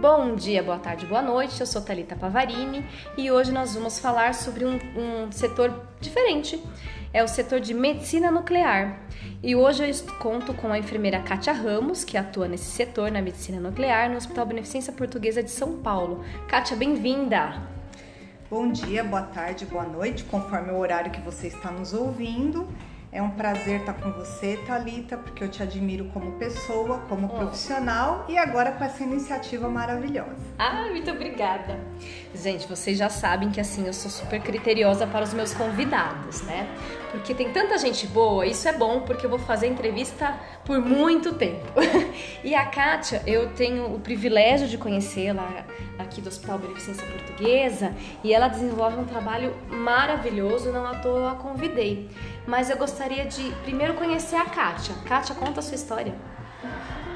Bom dia, boa tarde, boa noite. Eu sou Talita Pavarini e hoje nós vamos falar sobre um, um, setor diferente. É o setor de medicina nuclear. E hoje eu conto com a enfermeira Kátia Ramos, que atua nesse setor na medicina nuclear no Hospital Beneficência Portuguesa de São Paulo. Kátia, bem-vinda! Bom dia, boa tarde, boa noite, conforme o horário que você está nos ouvindo. É um prazer estar com você, Talita, porque eu te admiro como pessoa, como oh. profissional e agora com essa iniciativa maravilhosa. Ah, muito obrigada. Gente, vocês já sabem que assim eu sou super criteriosa para os meus convidados, né? Porque tem tanta gente boa, isso é bom porque eu vou fazer entrevista por muito tempo. e a Kátia, eu tenho o privilégio de conhecê-la aqui do Hospital Beneficência Portuguesa e ela desenvolve um trabalho maravilhoso, não à toa a convidei. Mas eu gostaria de primeiro conhecer a Kátia. Kátia, conta a sua história.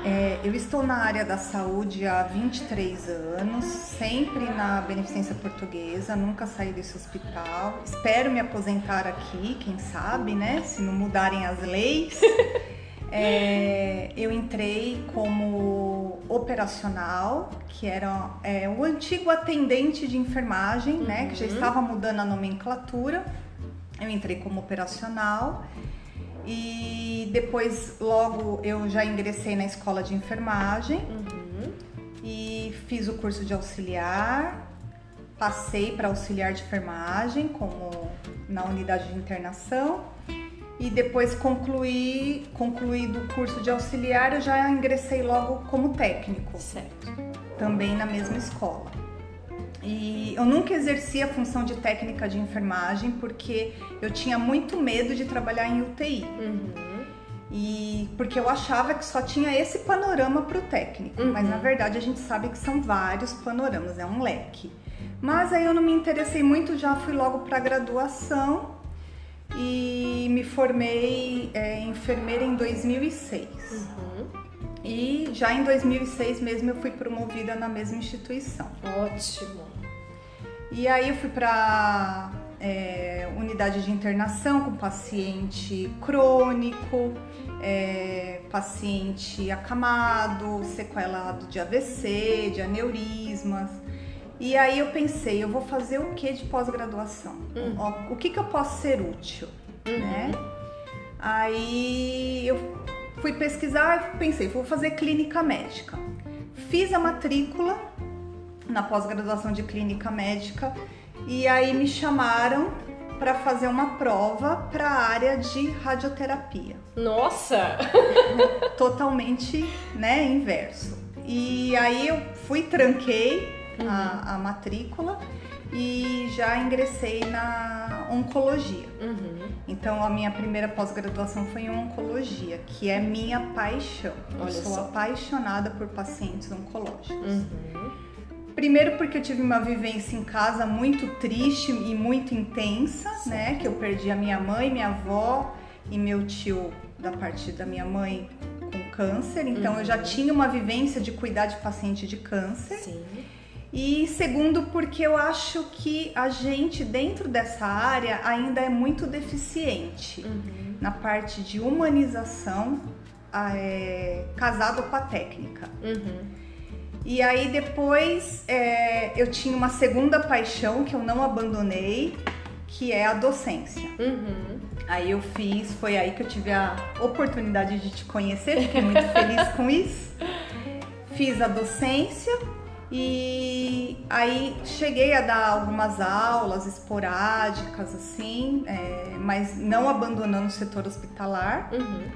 É, eu estou na área da saúde há 23 anos, sempre na Beneficência Portuguesa, nunca saí desse hospital. Espero me aposentar aqui, quem sabe, né? Se não mudarem as leis. É, eu entrei como operacional, que era é, o antigo atendente de enfermagem, uhum. né? Que já uhum. estava mudando a nomenclatura. Eu entrei como operacional e depois logo eu já ingressei na escola de enfermagem uhum. e fiz o curso de auxiliar. Passei para auxiliar de enfermagem como na unidade de internação e depois concluí, concluído o curso de auxiliar, eu já ingressei logo como técnico. Certo. Também na mesma escola. E eu nunca exerci a função de técnica de enfermagem porque eu tinha muito medo de trabalhar em UTI. Uhum. E porque eu achava que só tinha esse panorama para o técnico, uhum. mas na verdade a gente sabe que são vários panoramas, é um leque. Mas aí eu não me interessei muito, já fui logo para a graduação e me formei é, enfermeira em 2006. Uhum. E já em 2006 mesmo eu fui promovida na mesma instituição. Ótimo. E aí eu fui para é, unidade de internação com paciente crônico, é, paciente acamado, sequelado de AVC, de aneurismas. E aí eu pensei, eu vou fazer o que de pós-graduação? Uhum. O que, que eu posso ser útil, uhum. né? Aí eu fui pesquisar e pensei, vou fazer clínica médica. Fiz a matrícula na pós-graduação de clínica médica e aí me chamaram para fazer uma prova para a área de radioterapia. Nossa! Totalmente, né, inverso. E aí eu fui tranquei uhum. a, a, matrícula e já ingressei na oncologia. Uhum. Então a minha primeira pós-graduação foi em oncologia, que é minha paixão. Olha eu sou só. apaixonada por pacientes oncológicos. Uhum. Primeiro porque eu tive uma vivência em casa muito triste e muito intensa, Sim. né? Que eu perdi a minha mãe, minha avó e meu tio da parte da minha mãe com câncer. Então uhum. eu já uhum. tinha uma vivência de cuidar de paciente de câncer. Sim. E segundo, porque eu acho que a gente dentro dessa área ainda é muito deficiente uhum. na parte de humanização é, casado com a técnica. Uhum. E aí depois é, eu tinha uma segunda paixão que eu não abandonei, que é a docência. Uhum. Aí eu fiz, foi aí que eu tive a oportunidade de te conhecer, fiquei muito feliz com isso. Fiz a docência e aí cheguei a dar algumas aulas esporádicas, assim, é, mas não abandonando o setor hospitalar. Uhum.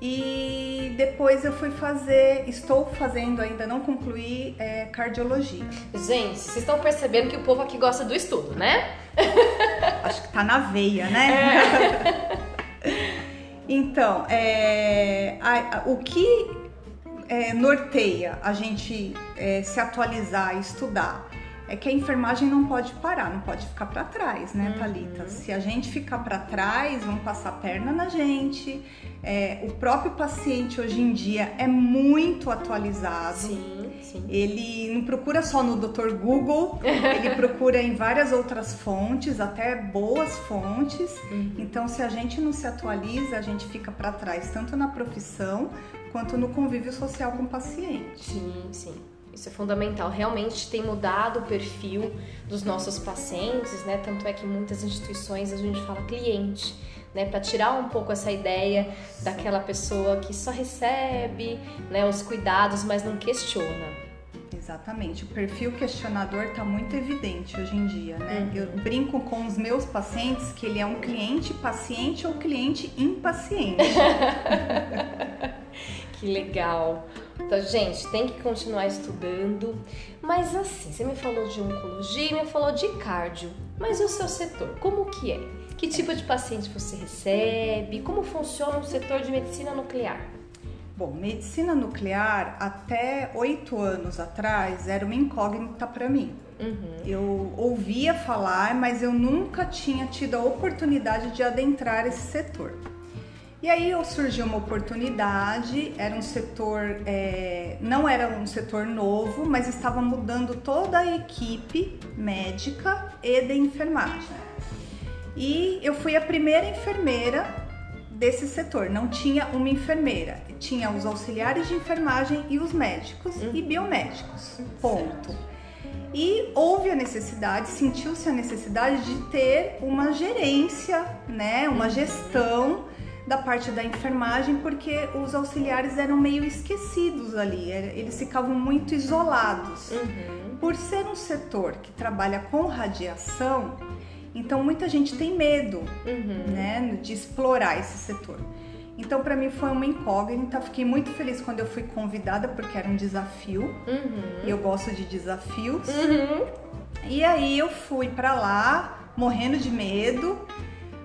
E depois eu fui fazer, estou fazendo ainda, não concluí, é, cardiologia. Gente, vocês estão percebendo que o povo aqui gosta do estudo, né? Acho que tá na veia, né? É. então, é, a, a, o que é, norteia a gente é, se atualizar e estudar é que a enfermagem não pode parar, não pode ficar para trás, né, uhum. Thalita? Se a gente ficar para trás, vão passar perna na gente. É, o próprio paciente hoje em dia é muito atualizado. Sim, sim. Ele não procura só no Dr. Google, ele procura em várias outras fontes, até boas fontes. Uhum. Então, se a gente não se atualiza, a gente fica para trás, tanto na profissão quanto no convívio social com o paciente. Sim, sim. Isso é fundamental. Realmente tem mudado o perfil dos nossos pacientes, né? Tanto é que muitas instituições a gente fala cliente, né? Para tirar um pouco essa ideia daquela pessoa que só recebe, né? Os cuidados, mas não questiona. Exatamente. O perfil questionador está muito evidente hoje em dia, né? Uhum. Eu brinco com os meus pacientes que ele é um cliente paciente ou cliente impaciente. que legal. Então, gente, tem que continuar estudando. Mas assim, você me falou de oncologia, me falou de cardio. Mas e o seu setor? Como que é? Que tipo de paciente você recebe? Como funciona o setor de medicina nuclear? Bom, medicina nuclear até oito anos atrás era uma incógnita para mim. Uhum. Eu ouvia falar, mas eu nunca tinha tido a oportunidade de adentrar esse setor. E aí surgiu uma oportunidade, era um setor, é, não era um setor novo, mas estava mudando toda a equipe médica e de enfermagem. E eu fui a primeira enfermeira desse setor, não tinha uma enfermeira, tinha os auxiliares de enfermagem e os médicos uhum. e biomédicos. Ponto. E houve a necessidade, sentiu-se a necessidade de ter uma gerência, né, uma uhum. gestão da parte da enfermagem, porque os auxiliares eram meio esquecidos ali, eles ficavam muito isolados. Uhum. Por ser um setor que trabalha com radiação, então muita gente tem medo, uhum. né, de explorar esse setor. Então para mim foi uma incógnita. Fiquei muito feliz quando eu fui convidada porque era um desafio. Uhum. E eu gosto de desafios. Uhum. E aí eu fui para lá morrendo de medo,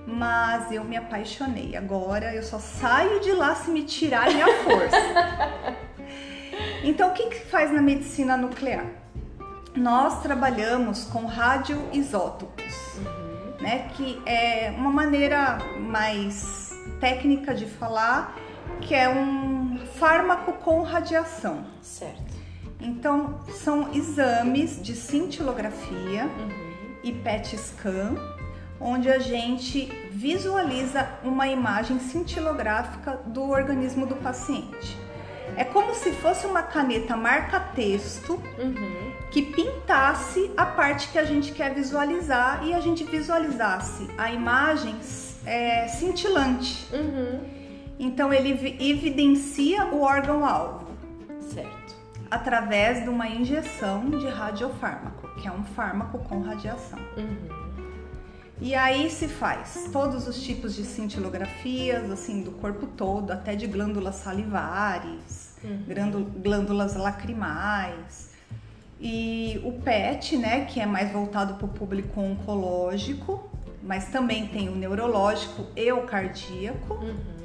mas eu me apaixonei. Agora eu só saio de lá se me tirar minha força. então o que que faz na medicina nuclear? Nós trabalhamos com radioisótopos, uhum. né? Que é uma maneira mais técnica de falar, que é um fármaco com radiação. Certo. Então, são exames de cintilografia uhum. e PET scan, onde a gente visualiza uma imagem cintilográfica do organismo do paciente. É como se fosse uma caneta marca-texto uhum. que pintasse a parte que a gente quer visualizar e a gente visualizasse a imagem é, cintilante. Uhum. Então ele evidencia o órgão-alvo. Certo. Através de uma injeção de radiofármaco, que é um fármaco com radiação. Uhum. E aí se faz todos os tipos de cintilografias, assim, do corpo todo, até de glândulas salivares, uhum. glândulas lacrimais. E o PET, né, que é mais voltado para o público oncológico, mas também tem o neurológico e o cardíaco. Uhum.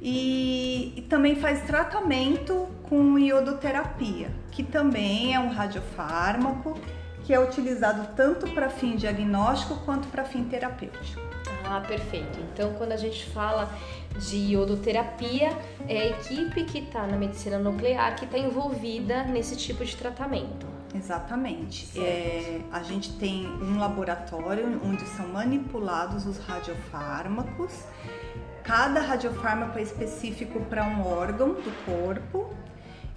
E, e, também faz tratamento com iodoterapia, que também é um radiofármaco que é utilizado tanto para fim diagnóstico quanto para fim terapêutico. Ah, perfeito. Então, quando a gente fala de iodoterapia, é a equipe que está na medicina nuclear que está envolvida nesse tipo de tratamento. Exatamente. É, a gente tem um laboratório onde são manipulados os radiofármacos. Cada radiofármaco é específico para um órgão do corpo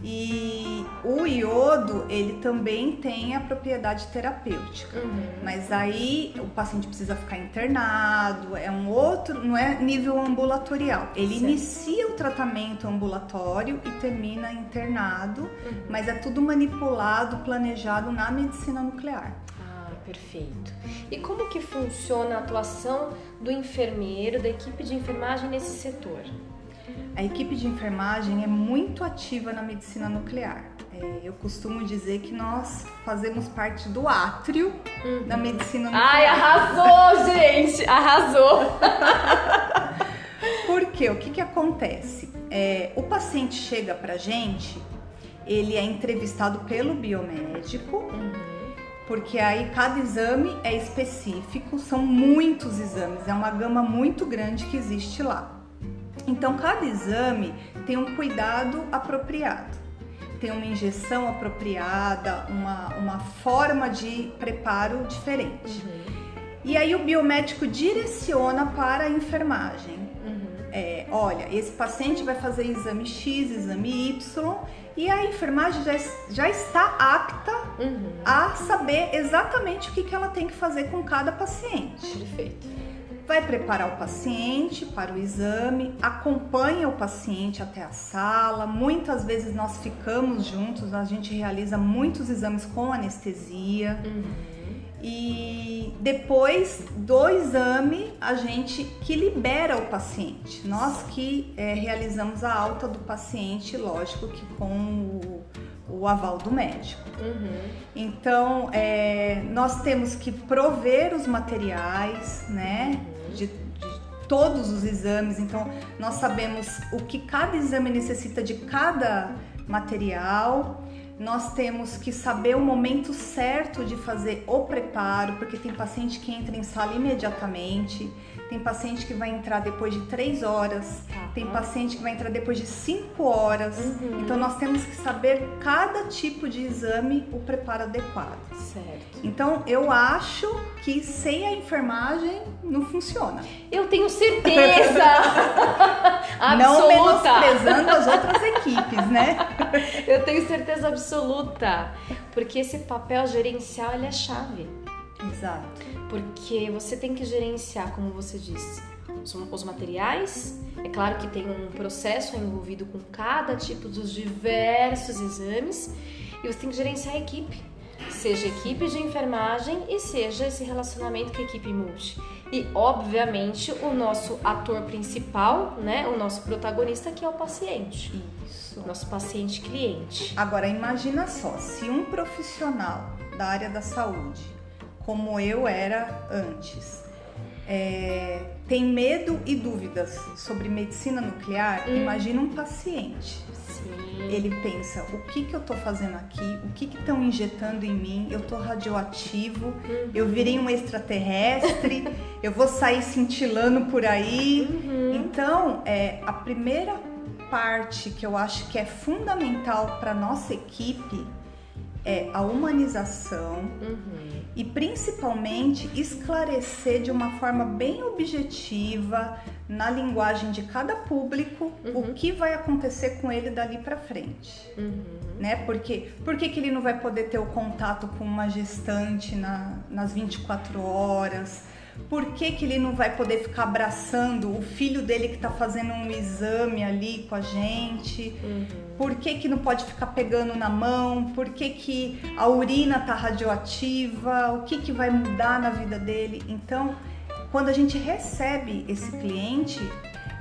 e o iodo, ele também tem a propriedade terapêutica. Uhum. Mas aí o paciente precisa ficar internado, é um outro, não é nível ambulatorial. Ele certo. inicia o tratamento ambulatório e termina internado, uhum. mas é tudo manipulado, planejado na medicina nuclear. Ah, perfeito. E como que funciona a atuação do enfermeiro, da equipe de enfermagem nesse setor? A equipe de enfermagem é muito ativa na medicina nuclear. É, eu costumo dizer que nós fazemos parte do átrio uhum. da medicina nuclear. Ai, arrasou, gente! Arrasou! Por quê? O que, que acontece? É, o paciente chega pra gente, ele é entrevistado pelo biomédico. Uhum. Porque aí cada exame é específico, são muitos exames, é uma gama muito grande que existe lá. Então, cada exame tem um cuidado apropriado, tem uma injeção apropriada, uma, uma forma de preparo diferente. Uhum. E aí o biomédico direciona para a enfermagem. Uhum. É, olha, esse paciente vai fazer exame X, exame Y, e a enfermagem já, já está apta uhum. a saber exatamente o que, que ela tem que fazer com cada paciente. Perfeito. Vai preparar o paciente para o exame, acompanha o paciente até a sala. Muitas vezes nós ficamos juntos, a gente realiza muitos exames com anestesia. Uhum e depois do exame a gente que libera o paciente. Nós que é, realizamos a alta do paciente, lógico que com o, o aval do médico. Uhum. Então é, nós temos que prover os materiais, né? Uhum. De, de todos os exames. Então nós sabemos o que cada exame necessita de cada material nós temos que saber o momento certo de fazer o preparo, porque tem paciente que entra em sala imediatamente, tem paciente que vai entrar depois de três horas, tá. tem paciente que vai entrar depois de cinco horas. Uhum. Então nós temos que saber cada tipo de exame o preparo adequado. Certo. Então eu acho que sem a enfermagem não funciona. Eu tenho certeza. não menosprezando as outras equipes, né? eu tenho certeza absoluta, porque esse papel gerencial ele é chave. Exato. Porque você tem que gerenciar, como você disse, os materiais. É claro que tem um processo envolvido com cada tipo dos diversos exames e você tem que gerenciar a equipe seja equipe de enfermagem e seja esse relacionamento com a equipe multi. E, obviamente, o nosso ator principal, né, o nosso protagonista, que é o paciente. Isso. Nosso paciente cliente. Agora, imagina só, se um profissional da área da saúde, como eu era antes, é, tem medo e dúvidas sobre medicina nuclear, hum. imagina um paciente ele pensa: o que, que eu tô fazendo aqui? O que estão injetando em mim? Eu tô radioativo, uhum. eu virei um extraterrestre, eu vou sair cintilando por aí. Uhum. Então, é, a primeira parte que eu acho que é fundamental para nossa equipe é a humanização uhum. e principalmente esclarecer de uma forma bem objetiva na linguagem de cada público uhum. o que vai acontecer com ele dali para frente, uhum. né? Porque por que, ele não vai poder ter o contato com uma gestante na, nas 24 horas? Por que, que ele não vai poder ficar abraçando o filho dele que está fazendo um exame ali com a gente? Uhum. Por que, que não pode ficar pegando na mão? Por que, que a urina tá radioativa? O que, que vai mudar na vida dele? Então, quando a gente recebe esse cliente,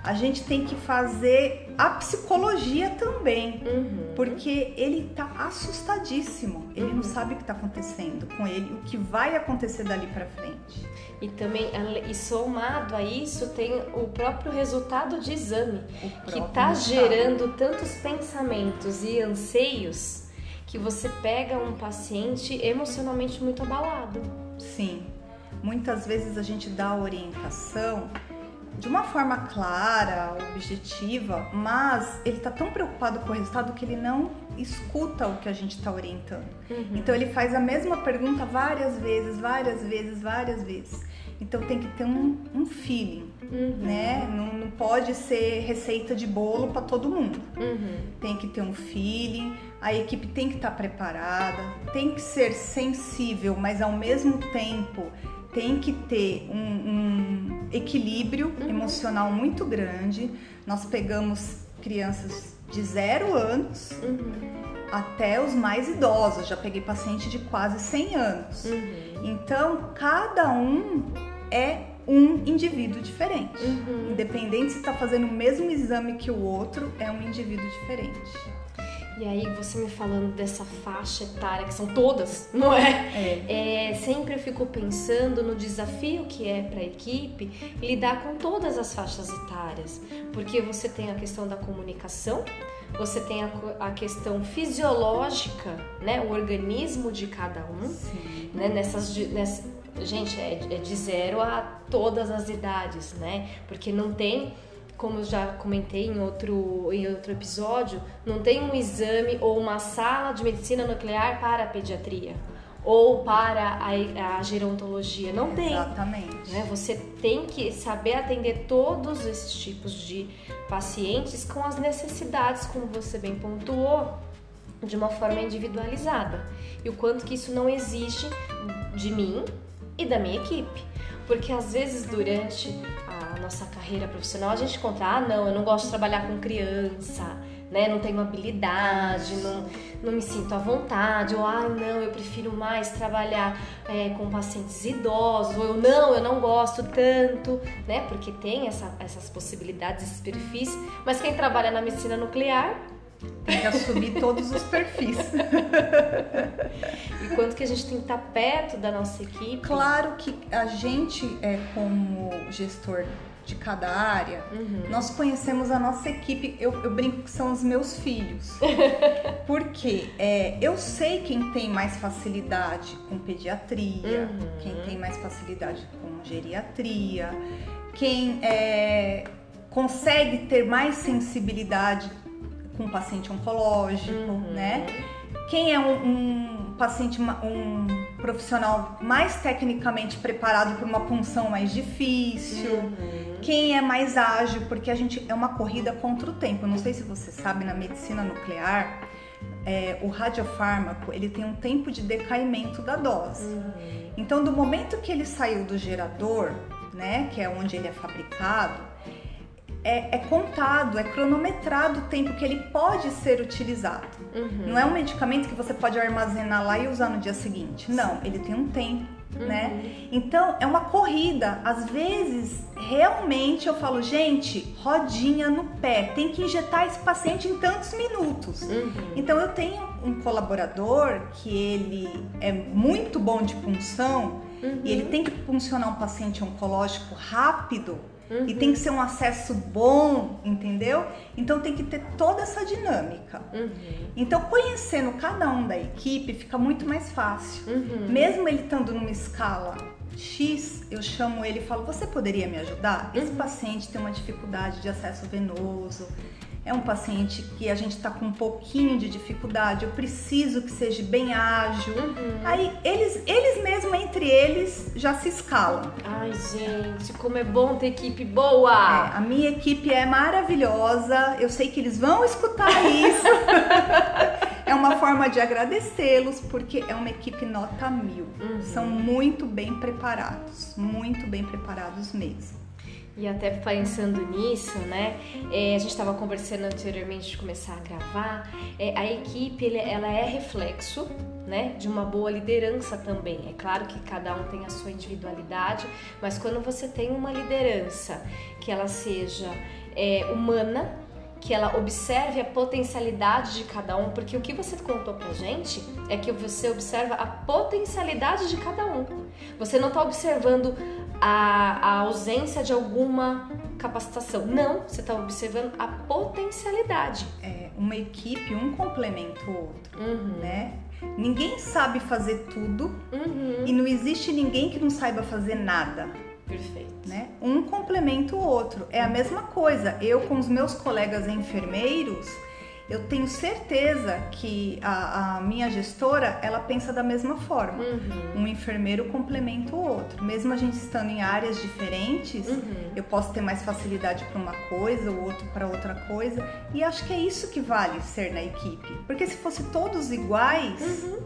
a gente tem que fazer a psicologia também, uhum. porque ele tá assustadíssimo, ele uhum. não sabe o que está acontecendo com ele, o que vai acontecer dali para frente. E também, e somado a isso, tem o próprio resultado de exame, que está gerando tantos pensamentos e anseios que você pega um paciente emocionalmente muito abalado. Sim, muitas vezes a gente dá orientação de uma forma clara, objetiva, mas ele está tão preocupado com o resultado que ele não escuta o que a gente está orientando. Uhum. Então ele faz a mesma pergunta várias vezes, várias vezes, várias vezes. Então tem que ter um, um feeling, uhum. né? Não, não, pode ser receita de bolo para todo mundo. Uhum. Tem que ter um feeling, a equipe tem que estar tá preparada, tem que ser sensível, mas ao mesmo tempo tem que ter um, um equilíbrio uhum. emocional muito grande. Nós pegamos crianças de zero anos uhum. até os mais idosos. Já peguei paciente de quase 100 anos. Uhum. Então, cada um é um indivíduo diferente. Uhum. Independente se está fazendo o mesmo exame que o outro, é um indivíduo diferente. E aí você me falando dessa faixa etária, que são todas, não é? é. é sempre eu fico pensando no desafio que é para a equipe lidar com todas as faixas etárias, porque você tem a questão da comunicação, você tem a, a questão fisiológica, né, o organismo de cada um, Sim. né, nessas, gente é, é de zero a todas as idades, né? Porque não tem como eu já comentei em outro, em outro episódio, não tem um exame ou uma sala de medicina nuclear para a pediatria ou para a, a gerontologia. Não tem. Exatamente. Né? Você tem que saber atender todos esses tipos de pacientes com as necessidades, como você bem pontuou, de uma forma individualizada. E o quanto que isso não exige de mim e da minha equipe. Porque às vezes durante nossa carreira profissional a gente conta, ah não, eu não gosto de trabalhar com criança, né? Não tenho habilidade, não, não me sinto à vontade, ou ah não, eu prefiro mais trabalhar é, com pacientes idosos, ou eu não, eu não gosto tanto, né? Porque tem essa, essas possibilidades, esses perfis, mas quem trabalha na medicina nuclear tem que assumir todos os perfis. e quanto que a gente tem que estar perto da nossa equipe? Claro que a gente, é, como gestor de cada área, uhum. nós conhecemos a nossa equipe. Eu, eu, brinco que são os meus filhos. Porque é, eu sei quem tem mais facilidade com pediatria, uhum. quem tem mais facilidade com geriatria, quem é, consegue ter mais sensibilidade com paciente oncológico, uhum. né? Quem é um, um, paciente, um profissional mais tecnicamente preparado para uma punção mais difícil, uhum. quem é mais ágil, porque a gente é uma corrida contra o tempo. não sei se você sabe, na medicina nuclear, é, o radiofármaco ele tem um tempo de decaimento da dose. Uhum. Então, do momento que ele saiu do gerador, né, que é onde ele é fabricado, é, é, contado, é cronometrado o tempo que ele pode ser utilizado. Uhum. Não é um medicamento que você pode armazenar lá e usar no dia seguinte. Não, ele tem um tempo, uhum. né? Então é uma corrida. Às vezes, realmente eu falo, gente, rodinha no pé, tem que injetar esse paciente em tantos minutos. Uhum. Então eu tenho um colaborador que ele é muito bom de punção e ele tem que puncionar um paciente oncológico rápido Uhum. E tem que ser um acesso bom, entendeu? Então tem que ter toda essa dinâmica. Uhum. Então, conhecendo cada um da equipe fica muito mais fácil. Uhum. Mesmo ele estando numa escala X, eu chamo ele e falo: Você poderia me ajudar? Esse uhum. paciente tem uma dificuldade de acesso venoso é um paciente que a gente está com um pouquinho de dificuldade, eu preciso que seja bem ágil. Uhum. Aí eles, eles mesmos, entre eles, já se escalam. Ai, gente, como é bom ter equipe boa! É, a minha equipe é maravilhosa, eu sei que eles vão escutar isso. é uma forma de agradecê-los, porque é uma equipe nota mil. Uhum. São muito bem preparados, muito bem preparados mesmo. E até pensando nisso, né? É, a gente estava conversando anteriormente de começar a gravar. É, a equipe ela é reflexo, né? De uma boa liderança também. É claro que cada um tem a sua individualidade, mas quando você tem uma liderança que ela seja é, humana, que ela observe a potencialidade de cada um, porque o que você contou pra gente é que você observa a potencialidade de cada um. Você não está observando a, a ausência de alguma capacitação. Não, você está observando a potencialidade. É, uma equipe, um complementa o outro, uhum. né? Ninguém sabe fazer tudo uhum. e não existe ninguém que não saiba fazer nada. Perfeito. Né? Um complementa o outro. É a mesma coisa. Eu com os meus colegas enfermeiros, eu tenho certeza que a, a, minha gestora ela pensa da mesma forma. Uhum. Um enfermeiro complementa o outro. Mesmo a gente estando em áreas diferentes, uhum. eu posso ter mais facilidade para uma coisa, o outro para outra coisa. E acho que é isso que vale ser na equipe. Porque se fosse todos iguais, uhum.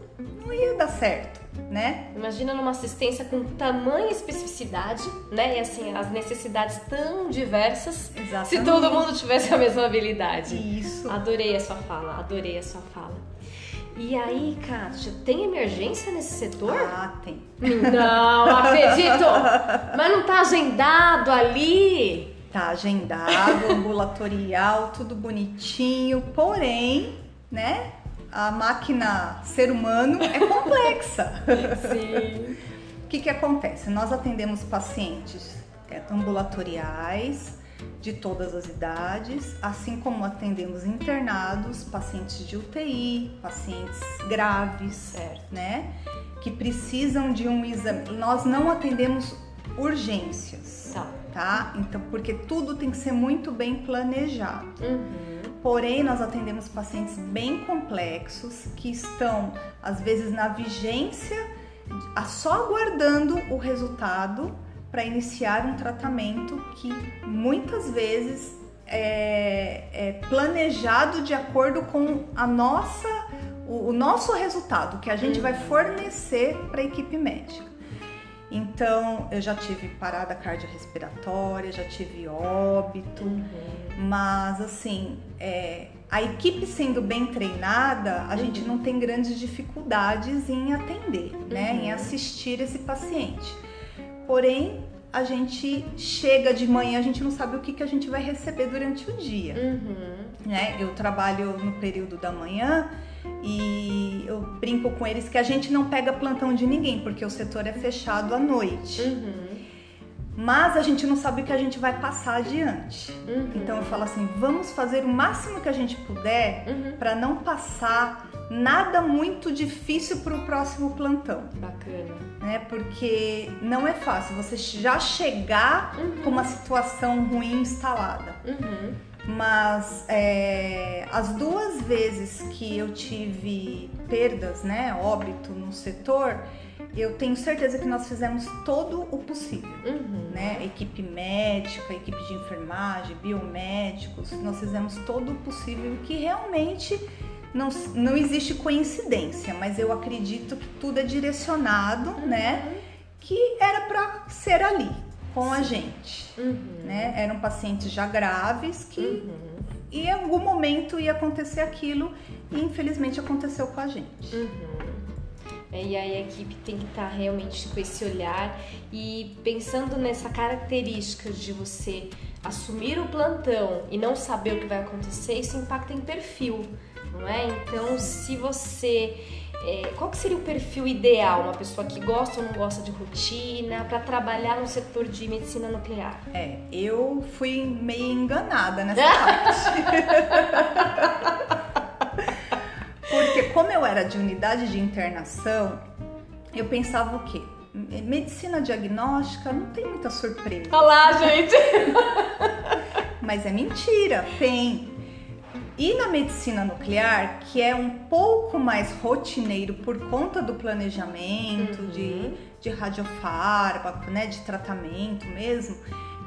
não ia dar certo né? Imagina numa assistência com tamanha especificidade, né? E assim, as necessidades tão diversas. Exatamente. Se todo mundo tivesse a mesma habilidade. Isso. Adorei a sua fala, adorei a sua fala. E aí, Kátia, tem emergência nesse setor? Ah, tem. Não, acredito! Mas não tá agendado ali? Tá agendado, ambulatorial, tudo bonitinho, porém, né? A máquina ser humano é complexa. Sim. o que, que acontece? Nós atendemos pacientes é, ambulatoriais de todas as idades, assim como atendemos internados, pacientes de UTI, pacientes graves, certo. né? Que precisam de um exame. Nós não atendemos urgências, tá? tá? Então, porque tudo tem que ser muito bem planejado. Uhum Porém, nós atendemos pacientes bem complexos que estão, às vezes, na vigência, só aguardando o resultado para iniciar um tratamento que muitas vezes é, é, planejado de acordo com a nossa, o, o nosso resultado que a gente vai fornecer para a equipe médica. Então, eu já tive parada cardiorrespiratória, já tive óbito, uhum. mas assim, é, a equipe sendo bem treinada, a uhum. gente não tem grandes dificuldades em atender, uhum. né, em uhum. assistir esse paciente. Porém, a gente chega de manhã, a gente não sabe o que, que a gente vai receber durante o dia. Uhum. Né? Eu trabalho no período da manhã e eu brinco com eles que a gente não pega plantão de ninguém, porque o setor é fechado à noite. Uhum. Mas a gente não sabe o que a gente vai passar adiante. Uhum. Então eu falo assim: vamos fazer o máximo que a gente puder uhum. para não passar nada muito difícil para o próximo plantão. Bacana. Né? Porque não é fácil você já chegar com uma situação ruim instalada. Uhum. Mas é, as duas vezes que eu tive perdas, né, óbito no setor, eu tenho certeza que nós fizemos todo o possível, uhum. né? equipe médica, equipe de enfermagem, biomédicos, nós fizemos todo o possível que realmente não, não existe coincidência, mas eu acredito que tudo é direcionado, uhum. né? Que era para ser ali, com a gente. Uhum. Né? Eram pacientes já graves que uhum. em algum momento ia acontecer aquilo e infelizmente aconteceu com a gente. Uhum. É, e aí a equipe tem que estar tá realmente com esse olhar e pensando nessa característica de você assumir o plantão e não saber o que vai acontecer, isso impacta em perfil, não é? Então, se você é, qual que seria o perfil ideal? Uma pessoa que gosta ou não gosta de rotina para trabalhar no setor de medicina nuclear? É, eu fui meio enganada nessa parte. Porque como eu era de unidade de internação, eu pensava o quê? Medicina diagnóstica não tem muita surpresa. Olá, gente! Mas é mentira, tem. E na medicina nuclear, que é um pouco mais rotineiro por conta do planejamento uhum. de, de radiofármaco, né, de tratamento mesmo,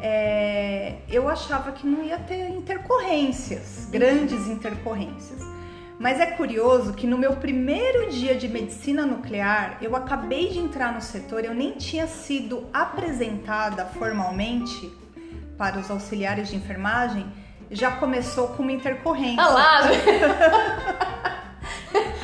é, eu achava que não ia ter intercorrências, uhum. grandes intercorrências. Mas é curioso que no meu primeiro dia de medicina nuclear, eu acabei de entrar no setor, eu nem tinha sido apresentada formalmente para os auxiliares de enfermagem já começou com uma intercorrência. Ah lá!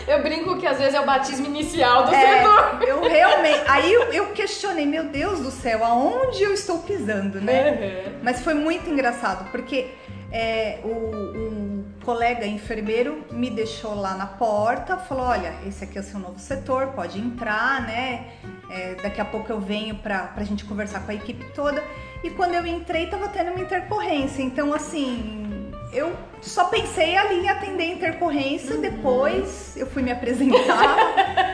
eu brinco que às vezes é o batismo inicial do é, setor. Eu realmente. Aí eu, eu, questionei, meu Deus do céu, aonde eu estou pisando, né? Uhum. Mas foi muito engraçado, porque é, o, o, colega enfermeiro me deixou lá na porta, falou: olha, esse aqui é o seu novo setor, pode entrar, né? É, daqui a pouco eu venho pra, pra gente conversar com a equipe toda. E quando eu entrei, tava tendo uma intercorrência. Então, assim, eu só pensei ali em atender a intercorrência, uhum. depois eu fui me apresentar.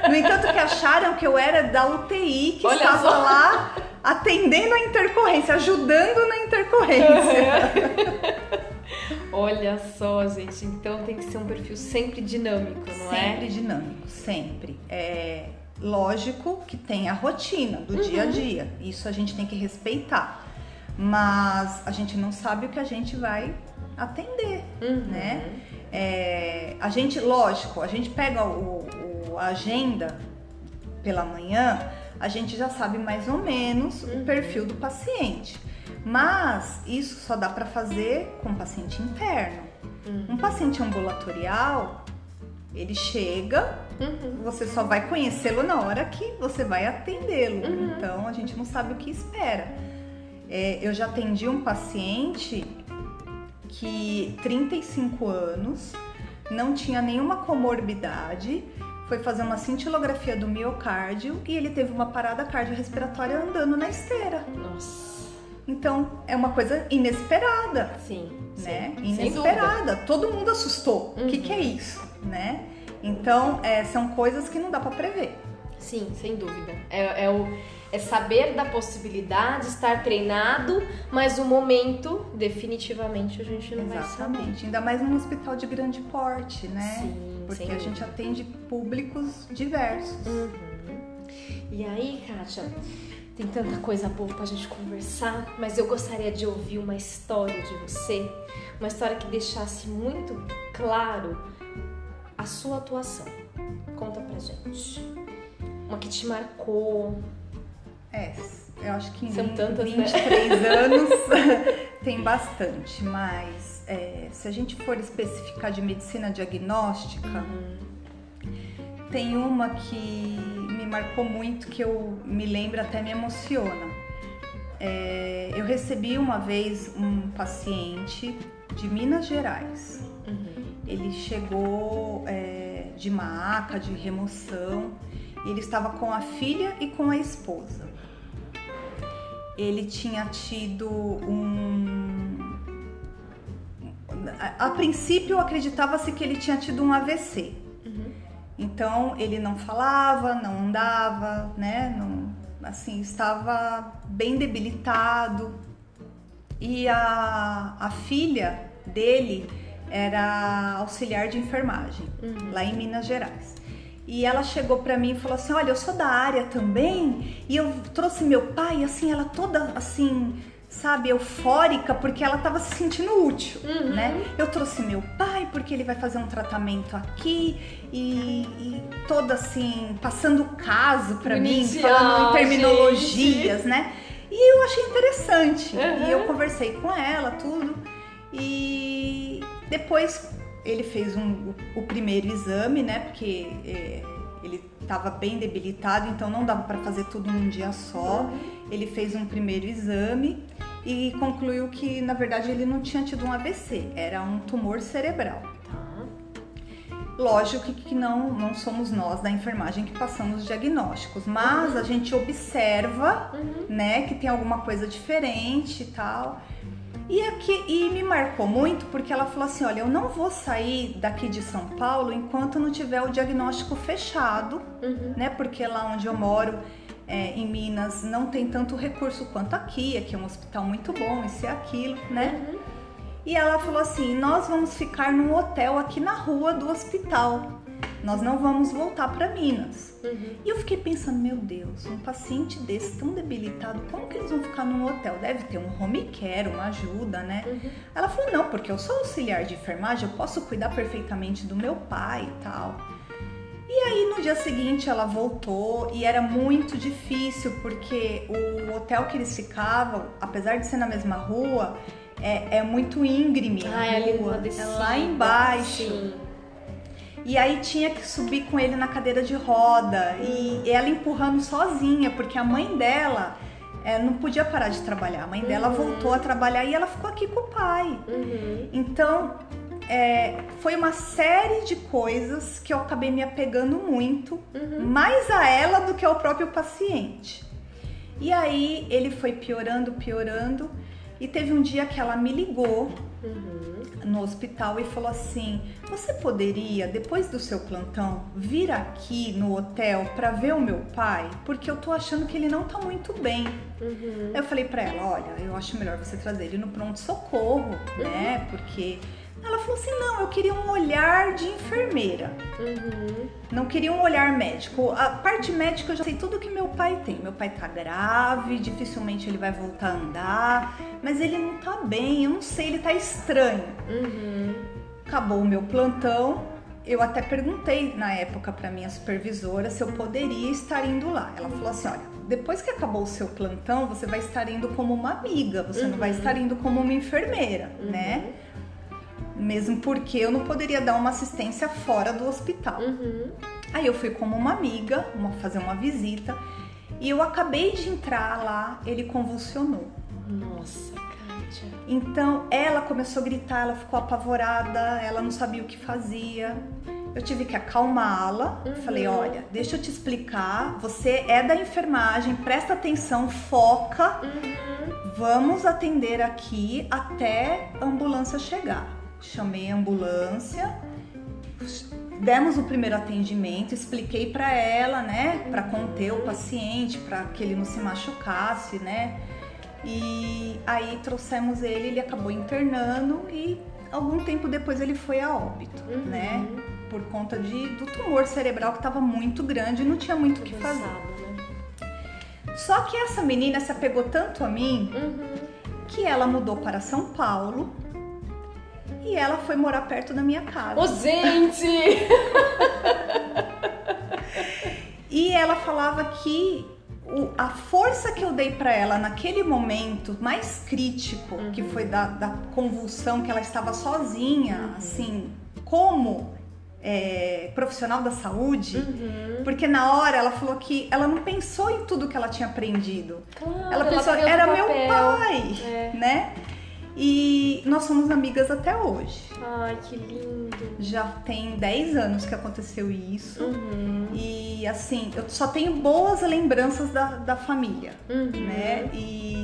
no entanto, que acharam que eu era da UTI, que Olha estava só. lá atendendo a intercorrência, ajudando na intercorrência. Uhum. Olha só, gente, então tem que ser um perfil sempre dinâmico, não sempre é? Sempre dinâmico, sempre. É lógico que tem a rotina do uhum. dia a dia, isso a gente tem que respeitar. Mas a gente não sabe o que a gente vai atender, uhum. né? É, a gente, lógico, a gente pega o, o, a agenda pela manhã, a gente já sabe mais ou menos uhum. o perfil do paciente. Mas isso só dá para fazer com paciente interno. Uhum. Um paciente ambulatorial, ele chega, uhum. você só vai conhecê-lo na hora que você vai atendê-lo. Uhum. Então a gente não sabe o que espera. É, eu já atendi um paciente que 35 anos, não tinha nenhuma comorbidade, foi fazer uma cintilografia do miocárdio e ele teve uma parada cardiorrespiratória andando na esteira. Nossa. Então é uma coisa inesperada. Sim. Né? Sim, inesperada. Todo mundo assustou. Uhum. O que, que, é isso, né? Então é, são coisas que não dá para prever. Sim, sem dúvida. É, é, o, É saber da possibilidade, estar treinado, mas o momento, definitivamente, a gente não Exatamente. vai saber. Ainda mais num hospital de grande porte, né? Sim, Porque a gente atende públicos diversos. Uhum. E aí, Kátia, tem tanta coisa boa pra gente conversar, mas eu gostaria de ouvir uma história de você, uma história que deixasse muito claro a sua atuação. Conta pra gente. Uma que te marcou. É, eu acho que em São 20, tantas, né? 23 anos tem bastante, mas é, se a gente for especificar de medicina diagnóstica, tem uma que me marcou muito, que eu me lembro até me emociona. É, eu recebi uma vez um paciente de Minas Gerais. Ele chegou é, de maca, de remoção, ele estava com a filha e com a esposa. Ele tinha tido um. A, a princípio acreditava-se que ele tinha tido um AVC. Então ele não falava, não andava, né? Não, assim, estava bem debilitado. E a, a filha dele era auxiliar de enfermagem, lá em Minas Gerais. E ela chegou pra mim e falou assim: Olha, eu sou da área também, e eu trouxe meu pai, assim, ela toda assim, sabe, eufórica, porque ela tava se sentindo útil, né? Eu trouxe meu pai porque ele vai fazer um tratamento aqui e, e toda assim, passando o caso pra mim, falando em terminologias, né? E eu achei interessante. Uhum. E eu conversei com ela, tudo. E depois ele fez um- o, primeiro exame, né? Porque é, ele estava bem debilitado, então não dava para fazer tudo num dia só. Ele fez um primeiro exame e concluiu que, na verdade, ele não tinha tido um AVC, era um tumor cerebral. Tá. Lógico que, que não, não somos nós da enfermagem que passamos os diagnósticos, mas a gente observa, né, que tem alguma coisa diferente e tal. E aqui e me marcou muito porque ela falou assim: olha, eu não vou sair daqui de São Paulo enquanto não tiver o diagnóstico fechado, né? Porque lá onde eu moro, é, em Minas, não tem tanto recurso quanto aqui. Aqui é um hospital muito bom, isso e aquilo, né? E ela falou assim: Nós vamos ficar num hotel aqui na rua do hospital. Nós não vamos voltar para Minas. E eu fiquei pensando: Meu Deus, um paciente desse tão debilitado, como que eles vão ficar num hotel? Deve ter um home care, uma ajuda, né? Ela falou: Não, porque eu sou auxiliar de enfermagem, eu posso cuidar perfeitamente do meu pai e tal. E aí no dia seguinte ela voltou e era muito difícil porque o hotel que eles ficavam, apesar de ser na mesma rua, é, é muito íngreme Ah, é é lá embaixo. Sim. E aí tinha que subir com ele na cadeira de roda e ela empurrando sozinha, porque a mãe dela é, não podia parar de trabalhar. A mãe dela voltou a trabalhar e ela ficou aqui com o pai. Uhum. Então, é, foi uma série de coisas que eu acabei me apegando muito, mais a ela do que ao próprio paciente. E aí ele foi piorando, piorando, e teve um dia que ela me ligou no hospital e falou assim: Você poderia, depois do seu plantão, vir aqui no hotel para ver o meu pai? Porque eu tô achando que ele não tá muito bem. Aí eu falei pra ela: Olha, eu acho melhor você trazer ele no pronto-socorro, né? Porque. Ela falou assim: Não, eu queria um olhar de enfermeira. Uhum. Não queria um olhar médico. A parte médica eu já sei tudo que meu pai tem. Meu pai tá grave, dificilmente ele vai voltar a andar, mas ele não tá bem, eu não sei, ele tá estranho. Uhum. Acabou o meu plantão. Eu até perguntei na época para minha supervisora se eu poderia estar indo lá. Ela falou assim: olha, depois que acabou o seu plantão, você vai estar indo como uma amiga, você não vai estar indo como uma enfermeira, né? Mesmo porque eu não poderia dar uma assistência fora do hospital. Uhum. Aí eu fui como uma amiga, uma, fazer uma visita, e eu acabei de entrar lá, ele convulsionou. Nossa, Kátia. Então ela começou a gritar, ela ficou apavorada, ela não sabia o que fazia. Eu tive que acalmá-la. Falei: olha, deixa eu te explicar. Você é da enfermagem, presta atenção, foca. Vamos atender aqui até a ambulância chegar. Chamei a ambulância, demos o primeiro atendimento, expliquei para ela, né, para conter o paciente, para que ele não se machucasse, né? E aí trouxemos ele, ele acabou internando e algum tempo depois ele foi a óbito, uhum. né? Por conta de, do tumor cerebral que estava muito grande e não tinha muito o que fazer. Né? Só que essa menina se apegou tanto a mim uhum. que ela mudou para São Paulo e ela foi morar perto da minha casa. Ô, gente! e ela falava que o, a força que eu dei para ela naquele momento mais crítico, uhum. que foi da, da, convulsão, que ela estava sozinha, uhum. assim, como é, profissional da saúde, uhum. porque na hora ela falou que ela não pensou em tudo que ela tinha aprendido. Claro, ela pensou, ela era meu pai, é. né? E nós somos amigas até hoje. Ai, que lindo. Já tem 10 anos que aconteceu isso. Uhum. E assim, eu só tenho boas lembranças da, da família, uhum. né? E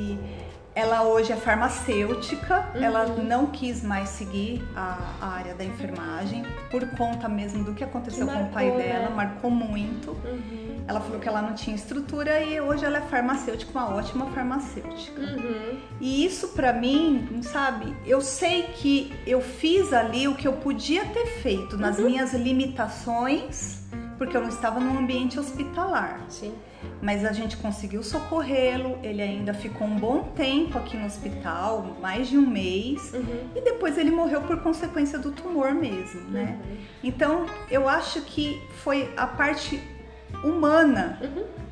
ela hoje é farmacêutica, uhum. ela não quis mais seguir a, a, área da enfermagem por conta mesmo do que aconteceu marcou, com o pai dela, né? marcou muito. Uhum. Ela falou que ela não tinha estrutura e hoje ela é farmacêutica, uma ótima farmacêutica. Uhum. E isso para mim, sabe, eu sei que eu fiz ali o que eu podia ter feito nas uhum. minhas limitações, porque eu não estava num ambiente hospitalar. Sim mas a gente conseguiu socorrê-lo. Ele ainda ficou um bom tempo aqui no hospital, mais de um mês, uhum. e depois ele morreu por consequência do tumor mesmo, né? Uhum. Então eu acho que foi a parte humana uhum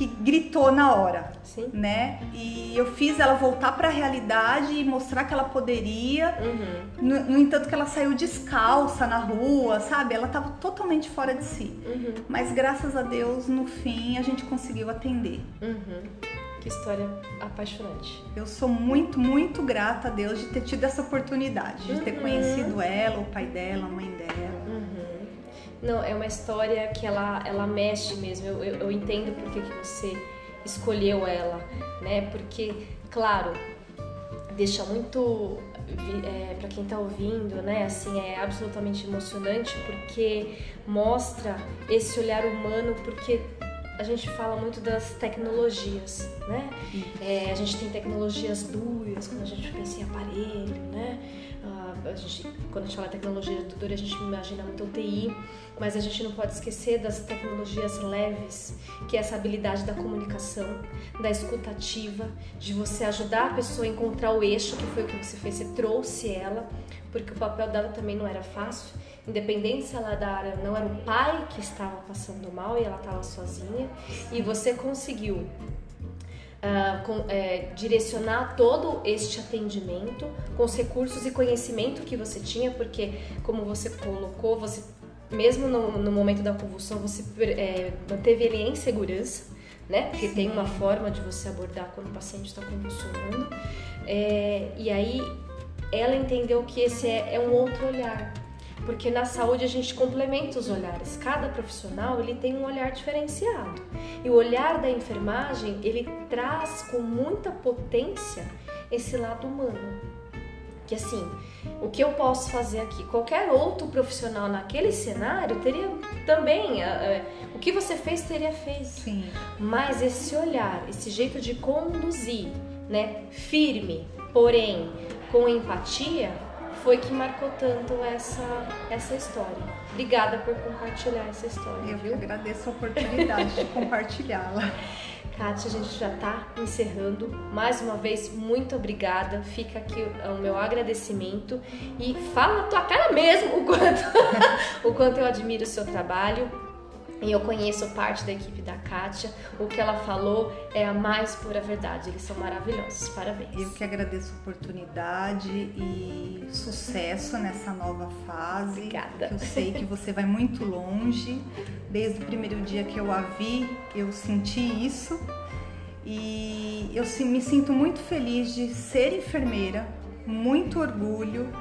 que gritou na hora, Sim. né? E eu fiz ela voltar para a realidade e mostrar que ela poderia. Uhum. No, no, entanto, que ela saiu descalça na rua, sabe? Ela estava totalmente fora de si. Uhum. Mas graças a Deus, no fim, a gente conseguiu atender. Uhum. Que história apaixonante. Eu sou muito, muito grata a Deus de ter tido essa oportunidade, de ter uhum. conhecido ela, o pai dela, a mãe dela. Não, é uma história que ela, ela mexe mesmo. Eu, eu, eu entendo por que, que você escolheu ela, né? Porque, claro, deixa muito é, para quem está ouvindo, né? Assim é absolutamente emocionante porque mostra esse olhar humano, porque a gente fala muito das tecnologias, né? É, a gente tem tecnologias duras quando a gente pensa em aparelho, né? a gente, quando a gente fala tecnologia dura, a gente imagina muito UTI, mas a gente não pode esquecer das tecnologias leves, que é essa habilidade da comunicação, da escutativa, de você ajudar a pessoa a encontrar o eixo, que foi o que você fez, você trouxe ela, porque o papel dela também não era fácil, independente se ela era, não era o pai que estava passando mal e ela estava sozinha, e você conseguiu uh, com, é, direcionar todo este atendimento com os recursos e conhecimento que você tinha, porque, como você colocou, você mesmo no, no momento da convulsão, você é, manteve ele em segurança, né? Porque tem uma forma de você abordar quando o paciente está convulsionando. É, e aí ela entendeu que esse é, é um outro olhar porque na saúde a gente complementa os olhares. Cada profissional ele tem um olhar diferenciado. E o olhar da enfermagem ele traz com muita potência esse lado humano. Que assim, o que eu posso fazer aqui? Qualquer outro profissional naquele cenário teria também, uh, uh, o que você fez teria feito. Sim. Mas esse olhar, esse jeito de conduzir, né, firme, porém com empatia, foi que marcou tanto essa, essa história. Obrigada por compartilhar essa história. Eu viu? agradeço a oportunidade de compartilhá-la. Kátia, a gente já está encerrando. Mais uma vez, muito obrigada. Fica aqui o meu agradecimento e fala na tua cara mesmo o quanto, o quanto eu admiro o seu trabalho. E eu conheço parte da equipe da Kátia. O que ela falou é a mais pura verdade. Eles são maravilhosos. Parabéns. Eu que agradeço a oportunidade e sucesso nessa nova fase. Obrigada. Eu sei que você vai muito longe. Desde o primeiro dia que eu a vi, eu senti isso. E eu me sinto muito feliz de ser enfermeira, muito orgulho,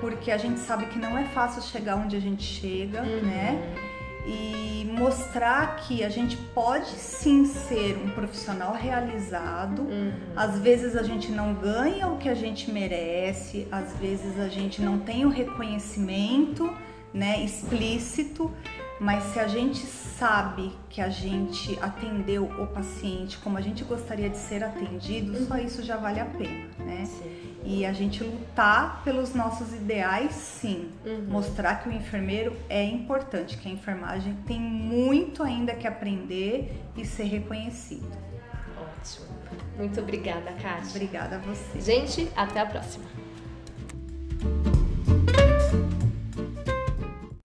porque a gente sabe que não é fácil chegar onde a gente chega, uhum. né? E mostrar que a gente pode sim ser um profissional realizado. Uhum. Às vezes a gente não ganha o que a gente merece, às vezes a gente não tem o reconhecimento né, explícito, mas se a gente sabe que a gente atendeu o paciente como a gente gostaria de ser atendido, uhum. só isso já vale a pena, né? Sim. E a gente lutar pelos nossos ideais, sim. Uhum. Mostrar que o enfermeiro é importante, que a enfermagem tem muito ainda que aprender e ser reconhecido. Ótimo. Muito obrigada, Kátia. Obrigada a você. Gente, até a próxima.